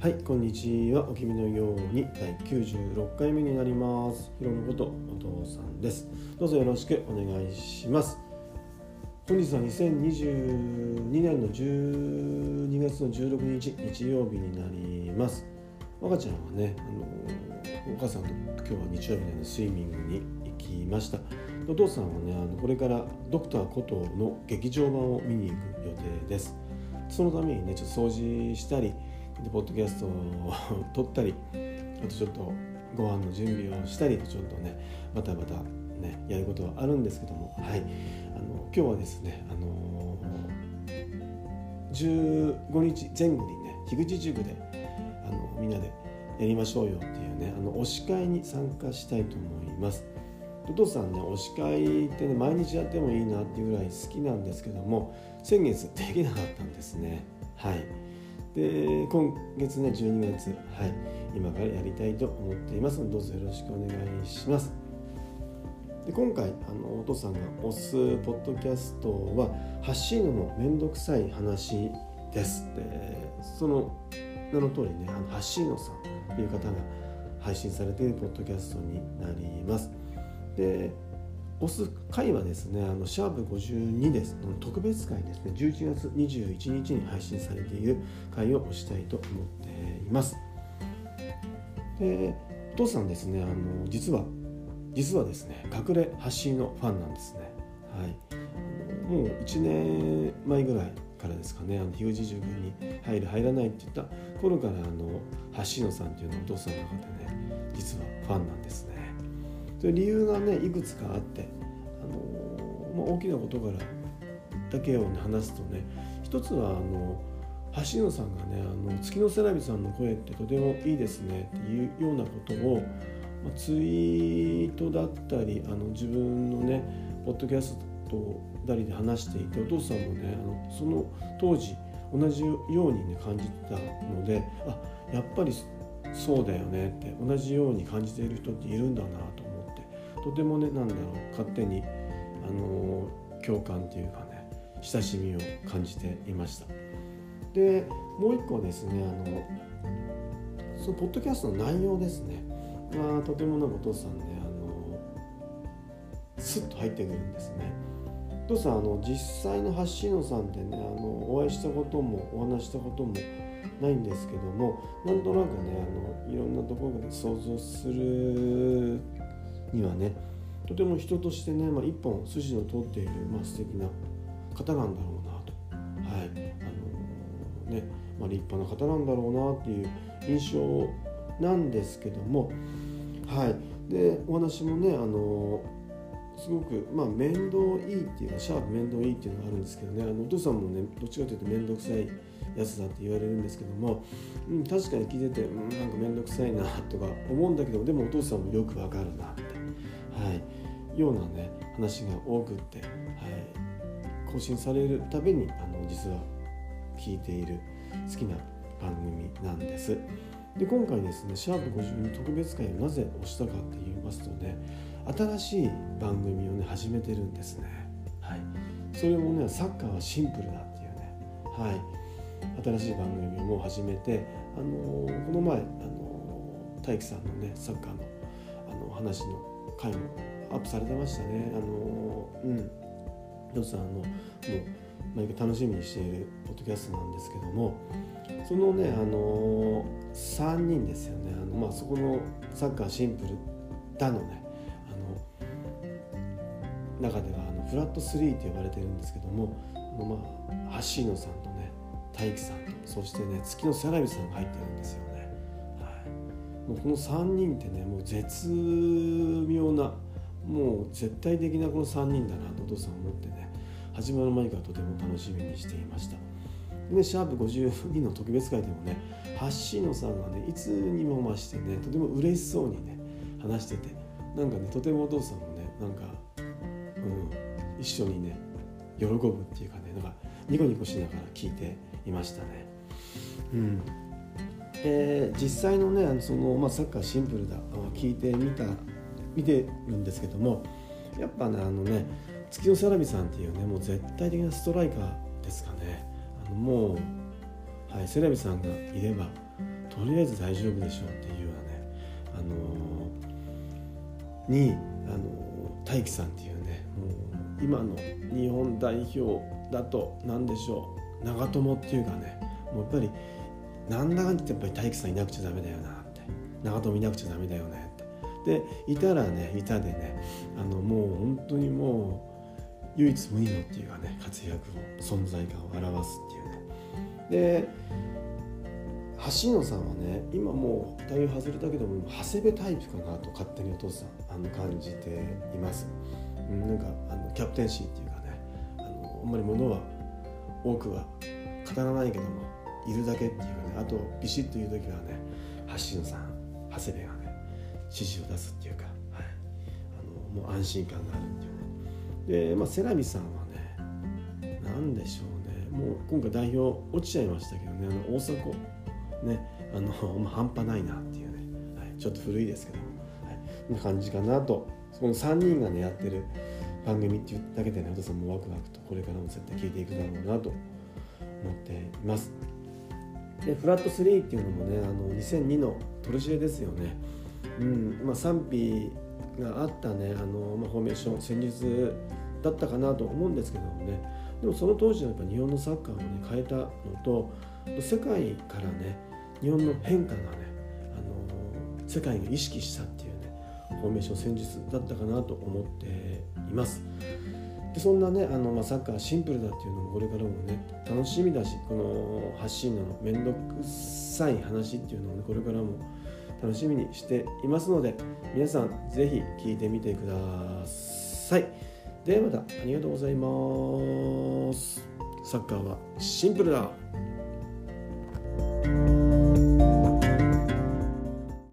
はい、こんにちは。お君のように第96回目になります。ひろのことお父さんです。どうぞよろしくお願いします。本日は2022年の12月の16日日曜日になります。赤ちゃんはね、あのお母さんと今日は日曜日なのでスイミングに行きました。お父さんはね、あのこれからドクターコトーの劇場版を見に行く予定です。そのためにね、ちょっと掃除したり。でポッドキャストを 撮ったりあとちょっとご飯の準備をしたりとちょっとねまたまたねやることはあるんですけどもはい。あの今日はですねあの15日前後にね樋口塾であのみんなでやりましょうよっていうねあの推し会に参加したいと思います。お父さんね推し会ってね毎日やってもいいなっていうぐらい好きなんですけども先月できなかったんですね。はい。で今月ね12月はい今からやりたいと思っていますのでどうぞよろしくお願いします。で今回あのお父さんが推すポッドキャストは「発信のめんどくさい話」ですでその名の通りねあの発信のさんという方が配信されているポッドキャストになります。で押す回はですね、あのシャープ52です。特別回ですね、11月21日に配信されている回を押したいと思っています。で、お父さんですね、あの実は、実はですね、隠れ発信のファンなんですね。はい。もう1年前ぐらいからですかね、あの樋口塾に入る、入らないって言った頃から、あの発信のさんっていうのはお父さんの中でね、実はファンなんですね。理由がねいくつかあって、あのまあ、大きなことからだけを、ね、話すとね一つはあの橋野さんがねあの月のセラビさんの声ってとてもいいですねっていうようなことを、まあ、ツイートだったりあの自分のねポッドキャストなりで話していてお父さんもねあのその当時同じようにね感じたのであやっぱりそうだよねって同じように感じている人っているんだなとてもねなんだろう勝手にあの共感っていうかね親しみを感じていました。でもう一個ですねあのそのポッドキャストの内容ですね。まあとてもなんかお父さんねあのスッと入ってくるんですね。お父さんあの実際の橋野さんってねあのお会いしたこともお話したこともないんですけどもなんとなくねあのいろんなところで想像するにはねとても人としてね、まあ、一本筋の通っている、まあ、素敵な方なんだろうなと、はい。あのー、ねまあ、立派な方なんだろうなっていう印象なんですけども、はい、でお話もね、あのー、すごく、まあ、面倒いいっていうかシャープ面倒いいっていうのがあるんですけどねあのお父さんもねどっちかというと面倒くさいやつだって言われるんですけども、うん、確かに聞いてて、うん、なんか面倒くさいなとか思うんだけどでもお父さんもよくわかるなってようなね話が多くって、はい、更新されるたびにあの実は聞いている好きな番組なんです。で今回ですね、シャープ52特別会をなぜ押したかって言いますとね、新しい番組をね、始めてるんですね。はい。それもね、サッカーはシンプルだっていうね、はい。新しい番組をもう始めて、あのー、この前、あのー、大樹さんのね、サッカーのあの話の回もアップされてましたね。あのうんヨさんのもう毎回楽しみにしているポッドキャストなんですけどもそのねあの3人ですよねあの、まあ、そこのサッカーシンプルだのねあの中ではあのフラット3って呼ばれてるんですけどもあのまあ橋野さんとね大樹さんとそしてね月のサラビさんが入ってるんですよ。もうこの3人ってねもう絶妙なもう絶対的なこの3人だなとお父さん思ってね始まる前からとても楽しみにしていました。でシャープ52の特別会でもね橋野さんがねいつにも増してねとても嬉しそうにね話しててなんかねとてもお父さんもねなんか、うん、一緒にね喜ぶっていうかねなんかニコニコしながら聞いていましたね。うん。で実際のねあのその、まあ、サッカーシンプルだ聞いてみた見てるんですけどもやっぱねあのね月のサラビさんっていうねもう絶対的なストライカーですかね。あのもう、はい、セラビさんがいればとりあえず大丈夫でしょうっていうようなね、あのー、に、あの、大樹さんっていうねもう今の日本代表だと何でしょう長友っていうかねもうやっぱりなんだかんってやっぱり大樹さんいなくちゃダメだよなって。長友いなくちゃダメだよねって。でいたらねいたでねあのもう本当にもう唯一無二のっていうかね活躍を存在感を表すっていうね。で橋野さんはね今もう対応外れたけども長谷部タイプかなと勝手にお父さんあの感じています、うん、なんかあのキャプテンシーっていうかねあのあんまりものは多くは語らないけどもいるだけっていうかねあとビシッと言う時はね橋野さん長谷部がね指示を出すっていうか、はい、あのもう安心感があるっていうね。で、まあ、セラミさんはね何でしょうね。もう今回代表落ちちゃいましたけどねあの大迫ねあの、まあ、半端ないなっていうね、はい、ちょっと古いですけど、はい、な感じかなと。この3人がねやってる番組っていうだけでねお父さんもワクワクとこれからも絶対聞いていくだろうなと思っています。でフラット3っていうのもねあの2002のトルシエですよね、うんまあ、賛否があったねあの、まあ、フォーメーション戦術だったかなと思うんですけどもねでもその当時のやっぱ日本のサッカーをね変えたのと世界からね日本の変化がね、あの世界が意識したっていうねフォーメーション戦術だったかなと思っています。でそんなねあの、まあ、サッカーシンプルだっていうのもこれからもね楽しみだしこの発信の面倒くさい話っていうのをねこれからも楽しみにしていますので皆さん是非聞いてみてください。ではまたありがとうございます。サッカーはシンプルだ。